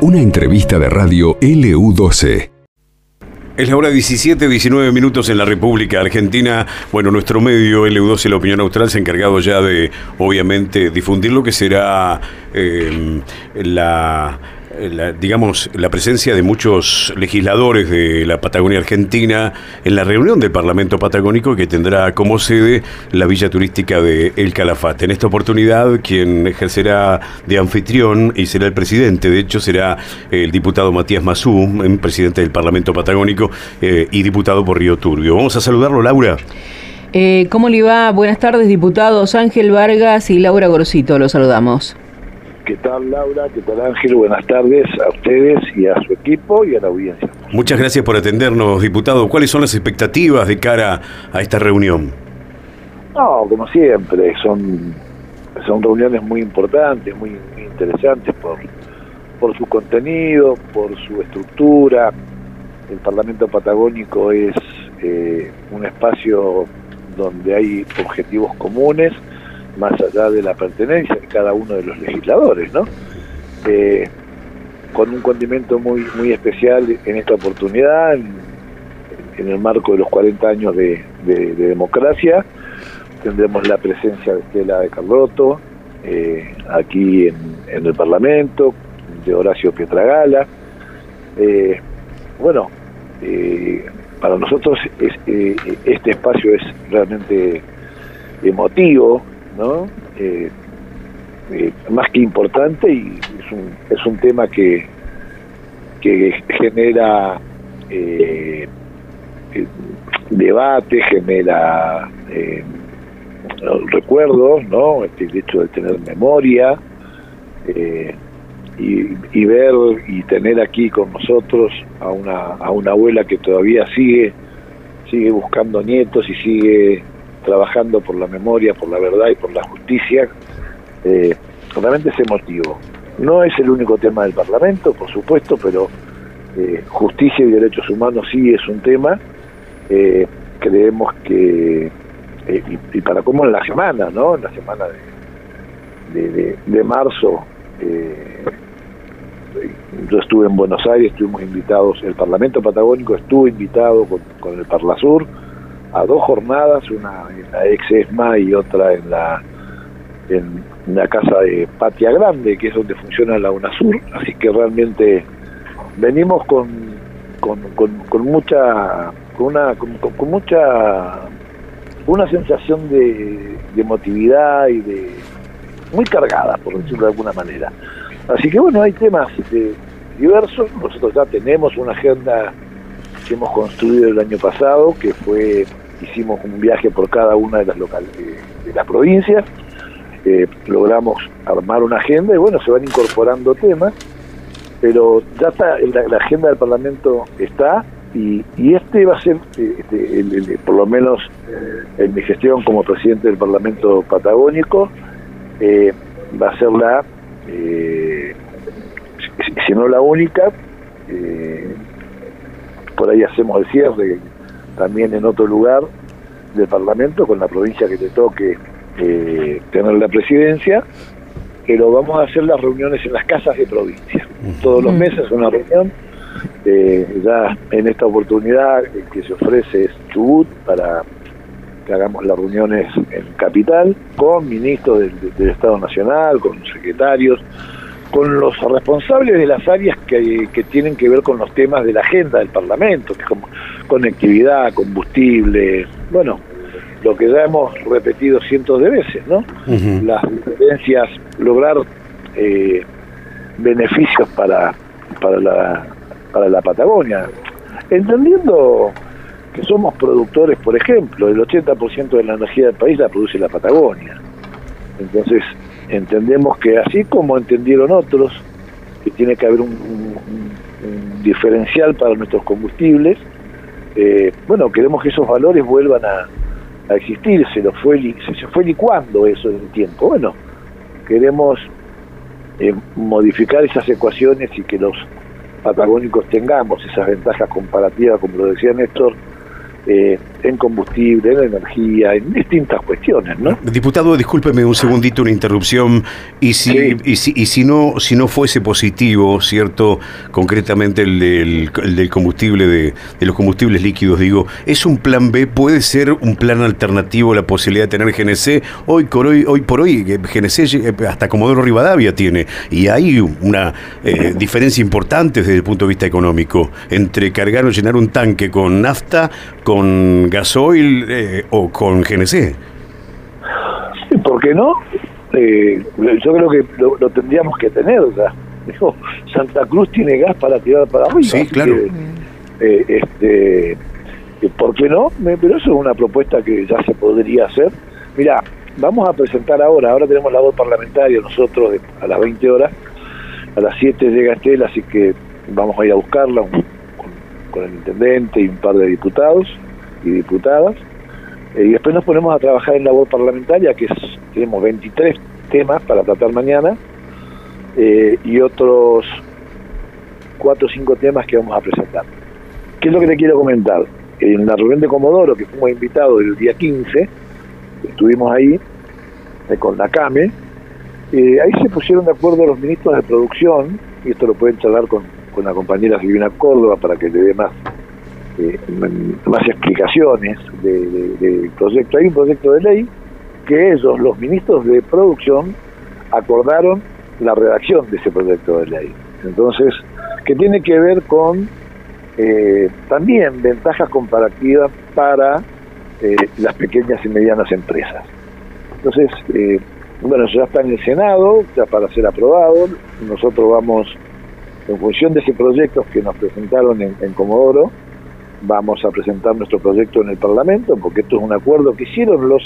Una entrevista de radio LU12. Es la hora 17, 19 minutos en la República Argentina. Bueno, nuestro medio LU12, la opinión austral, se ha encargado ya de, obviamente, difundir lo que será eh, la la, digamos, la presencia de muchos legisladores de la Patagonia Argentina en la reunión del Parlamento Patagónico que tendrá como sede la villa turística de El Calafate. En esta oportunidad, quien ejercerá de anfitrión y será el presidente, de hecho, será el diputado Matías Mazú, presidente del Parlamento Patagónico eh, y diputado por Río Turbio. Vamos a saludarlo, Laura. Eh, ¿Cómo le va? Buenas tardes, diputados Ángel Vargas y Laura Gorcito. Los saludamos. ¿Qué tal Laura? ¿Qué tal Ángel? Buenas tardes a ustedes y a su equipo y a la audiencia. Muchas gracias por atendernos, diputado. ¿Cuáles son las expectativas de cara a esta reunión? No, como siempre, son, son reuniones muy importantes, muy, interesantes por, por su contenido, por su estructura. El Parlamento Patagónico es eh, un espacio donde hay objetivos comunes más allá de la pertenencia de cada uno de los legisladores, ¿no? Eh, con un condimento muy muy especial en esta oportunidad, en, el marco de los 40 años de, democracia, tendremos la presencia de Estela de Carlotto eh, aquí en, el Parlamento, de Horacio Pietragala. Eh, bueno, para nosotros este espacio es realmente emotivo, ¿no? Eh, eh, más que importante y es un, es un tema que, que genera eh, debate, genera recuerdos, ¿no? Este, el hecho de tener memoria y, y, ver y tener aquí con nosotros a una, a una abuela que todavía sigue sigue buscando nietos y sigue trabajando por la memoria, por la verdad y por la justicia, eh, realmente es emotivo. No es el único tema del Parlamento, por supuesto, pero eh, justicia y derechos humanos sí es un tema. Eh, creemos que, y, para cómo en la semana, ¿no? En la semana de, de, marzo, yo estuve en Buenos Aires, estuvimos invitados, el Parlamento Patagónico estuvo invitado con, con el Parlasur, a dos jornadas, una en la ex ESMA y otra en la en la casa de Patia Grande, que es donde funciona la UNASUR, así que realmente venimos con, con, con, mucha con una con, mucha una sensación de, de emotividad y de muy cargada, por decirlo de alguna manera. Así que bueno, hay temas diversos, nosotros ya tenemos una agenda que hemos construido el año pasado, que fue hicimos un viaje por cada una de las locales de, las provincias, eh, logramos armar una agenda y bueno, se van incorporando temas, pero ya está, la, agenda del Parlamento está y, este va a ser, eh, este, por lo menos en mi gestión como presidente del Parlamento Patagónico, eh, va a ser la, si no la única, por ahí hacemos el cierre también en otro lugar del Parlamento, con la provincia que te toque eh, tener la presidencia, pero vamos a hacer las reuniones en las casas de provincia. Todos los meses una reunión. Eh, ya en esta oportunidad que se ofrece es Chubut para que hagamos las reuniones en Capital con ministros del, Estado Nacional, con secretarios, con los responsables de las áreas que, que, tienen que ver con los temas de la agenda del Parlamento, que como conectividad, combustible, bueno, lo que ya hemos repetido cientos de veces, ¿no? Las diferencias, lograr eh, beneficios para, para, la, para la Patagonia, entendiendo que somos productores, por ejemplo, el 80% de la energía del país la produce la Patagonia. Entonces, entendemos que así como entendieron otros, que tiene que haber un, diferencial para nuestros combustibles, eh, bueno, queremos que esos valores vuelvan a, existir, se lo fue se fue licuando eso en el tiempo. Bueno, queremos eh, modificar esas ecuaciones y que los patagónicos tengamos esas ventajas comparativas, como lo decía Néstor, eh, en combustible, en energía, en distintas cuestiones, ¿no? Diputado, discúlpeme un segundito una interrupción. Y si y si, y si no si no fuese positivo, cierto, concretamente el del, el del combustible de, de, los combustibles líquidos, digo, es un plan B, puede ser un plan alternativo la posibilidad de tener GNC. Hoy por hoy, hoy por hoy GNC eh, hasta Comodoro Rivadavia tiene. Y hay una eh, diferencia importante desde el punto de vista económico entre cargar o llenar un tanque con nafta, con gasoil eh, o con GNC. ¿Por qué no? Eh, yo creo que lo, lo, tendríamos que tener. O sea, dijo, Santa Cruz tiene gas para tirar para arriba. Sí, claro. Que, eh, este, ¿Por qué no? Pero eso es una propuesta que ya se podría hacer. Mira, vamos a presentar ahora, ahora tenemos la voz parlamentaria nosotros a las 20 horas, a las 7 llega Estela, así que vamos a ir a buscarla un, con, con, el intendente y un par de diputados y diputadas. Eh, y después nos ponemos a trabajar en la voz parlamentaria, que es, tenemos 23 temas para tratar mañana, eh, y otros 4 o 5 temas que vamos a presentar. ¿Qué es lo que te quiero comentar? En la reunión de Comodoro, que fuimos invitados el día 15, estuvimos ahí eh, con la CAME, ahí se pusieron de acuerdo los ministros de producción, y esto lo pueden charlar con, con la compañera Silvina Córdoba para que le dé más, eh, más explicaciones del de, proyecto. Hay un proyecto de ley que ellos, los ministros de producción, acordaron la redacción de ese proyecto de ley. Entonces, que tiene que ver con eh, también ventajas comparativas para eh, las pequeñas y medianas empresas. Entonces, eh, bueno, ya está en el Senado, ya para ser aprobado. Nosotros vamos, en función de ese proyecto que nos presentaron en, en Comodoro, vamos a presentar nuestro proyecto en el Parlamento, porque esto es un acuerdo que hicieron los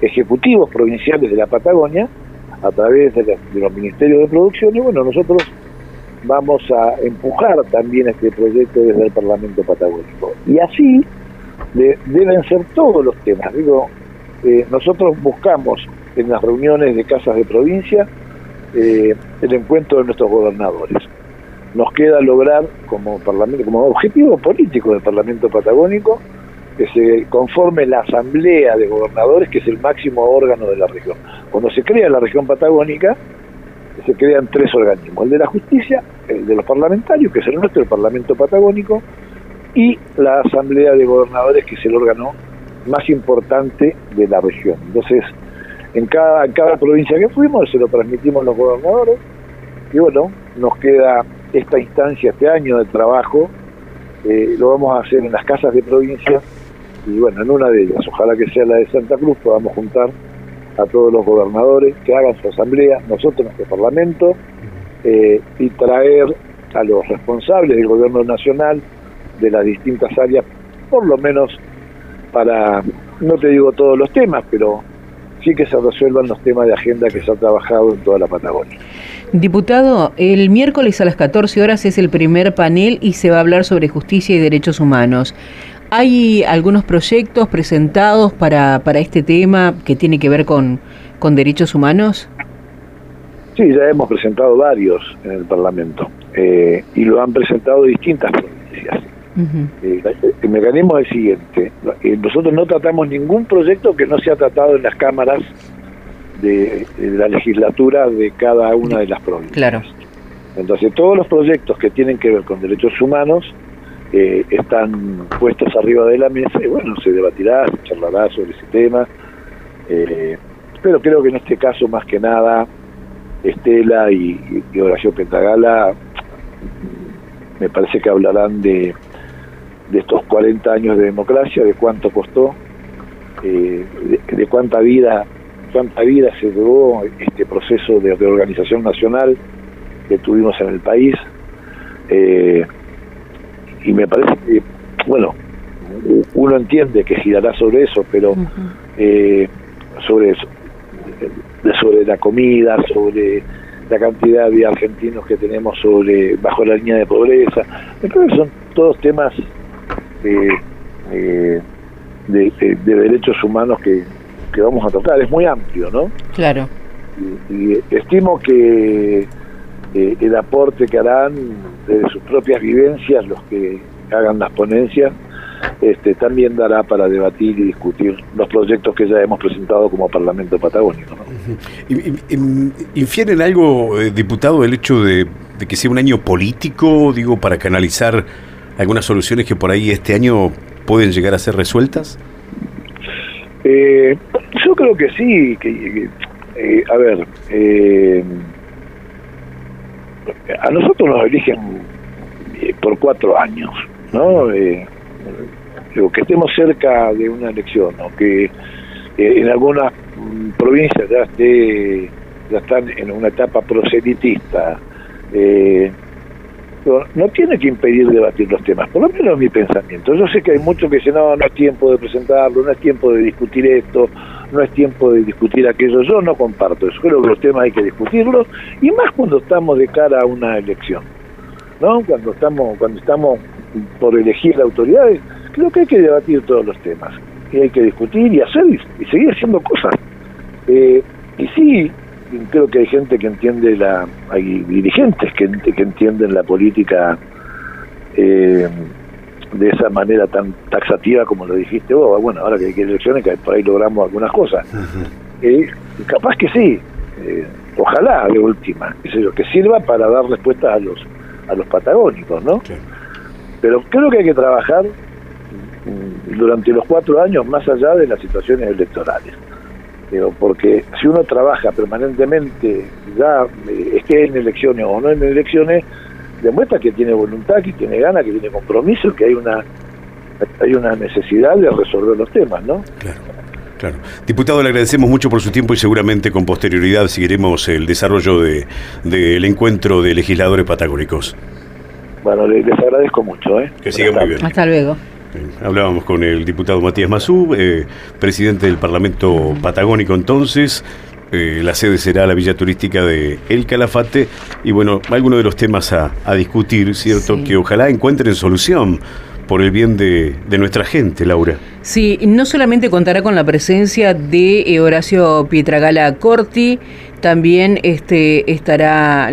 ejecutivos provinciales de la Patagonia a través de, los ministerios de producción y bueno, nosotros vamos a empujar también este proyecto desde el Parlamento Patagónico. Y así de, deben ser todos los temas. Digo, eh, nosotros buscamos en las reuniones de casas de provincia eh, el encuentro de nuestros gobernadores. Nos queda lograr como parlamento, como objetivo político del Parlamento Patagónico, que se conforme la Asamblea de Gobernadores, que es el máximo órgano de la región. Cuando se crea la región patagónica, se crean tres organismos, el de la justicia, el de los parlamentarios, que es el nuestro, el Parlamento Patagónico, y la Asamblea de Gobernadores, que es el órgano más importante de la región. Entonces, en cada, en cada provincia que fuimos, se lo transmitimos los gobernadores, y bueno, nos queda esta instancia, este año de trabajo, eh, lo vamos a hacer en las casas de provincia, y bueno, en una de ellas, ojalá que sea la de Santa Cruz, podamos juntar a todos los gobernadores que hagan su asamblea, nosotros, nuestro parlamento, eh, y traer a los responsables del gobierno nacional de las distintas áreas, por lo menos para, no te digo todos los temas, pero que se resuelvan los temas de agenda que se ha trabajado en toda la Patagonia. Diputado, el miércoles a las 14 horas es el primer panel y se va a hablar sobre justicia y derechos humanos. ¿Hay algunos proyectos presentados para, para este tema que tiene que ver con, con derechos humanos? Sí, ya hemos presentado varios en el Parlamento eh, y lo han presentado distintas provincias. Uh -huh. eh, el mecanismo es el siguiente, eh, nosotros no tratamos ningún proyecto que no se ha tratado en las cámaras de, de la legislatura de cada una de las provincias. Claro. Entonces todos los proyectos que tienen que ver con derechos humanos eh, están puestos arriba de la mesa y bueno, se debatirá, se charlará sobre ese tema, eh, pero creo que en este caso más que nada Estela y, y Horacio Pentagala me parece que hablarán de, de estos 40 años de democracia, de cuánto costó, eh, de, de, cuánta vida cuánta vida se llevó este proceso de reorganización nacional que tuvimos en el país. Eh, y me parece que, bueno, uno entiende que girará sobre eso, pero uh -huh. eh, sobre eso, sobre la comida, sobre la cantidad de argentinos que tenemos sobre bajo la línea de pobreza, me creo que son todos temas de, de, de, de derechos humanos que, que, vamos a tratar, es muy amplio, ¿no? Claro. Y, y estimo que eh, el aporte que harán de sus propias vivencias los que hagan las ponencias este, también dará para debatir y discutir los proyectos que ya hemos presentado como Parlamento Patagónico. ¿no? ¿Infieren algo, eh, diputado, el hecho de, que sea un año político, digo, para canalizar algunas soluciones que por ahí este año pueden llegar a ser resueltas? Eh, yo creo que sí, que, eh, a ver, a nosotros nos eligen por cuatro años, ¿no? que estemos cerca de una elección, o que eh, en algunas mm, provincias ya esté ya están en una etapa proselitista, eh, no, tiene que impedir debatir los temas, por lo menos mi pensamiento. Yo sé que hay muchos que dicen, no, no es tiempo de presentarlo, no es tiempo de discutir esto, no es tiempo de discutir aquello. Yo no comparto eso, creo que los temas hay que discutirlos, y más cuando estamos de cara a una elección, ¿no? Cuando estamos, cuando estamos por elegir autoridades, creo que hay que debatir todos los temas y hay que discutir y hacer y, seguir haciendo cosas. Eh, y sí, creo que hay gente que entiende la, hay dirigentes que, que entienden la política eh, de esa manera tan taxativa como lo dijiste vos. Bueno, ahora que hay elecciones, que por ahí logramos algunas cosas. Eh, capaz que sí, ojalá de última, que sirva para dar respuesta a los a los patagónicos, ¿no? Pero creo que hay que trabajar durante los cuatro años más allá de las situaciones electorales. Porque si uno trabaja permanentemente, ya eh, esté en elecciones o no en elecciones, demuestra que tiene voluntad, que tiene ganas, que tiene compromiso, que hay una hay una necesidad de resolver los temas, ¿no? Claro. Claro. Diputado, le agradecemos mucho por su tiempo y seguramente con posterioridad seguiremos el desarrollo del de, encuentro de legisladores patagónicos. Bueno, les, agradezco mucho. ¿eh? Que siga muy bien. Hasta luego. Hablábamos con el diputado Matías Mazú, eh, presidente del Parlamento Patagónico entonces. Eh, la sede será la villa turística de El Calafate y bueno, algunos de los temas a, discutir, ¿cierto? Que ojalá encuentren solución por el bien de, de, nuestra gente, Laura. Sí, no solamente contará con la presencia de eh, Horacio Pietragala Corti, también este, estará...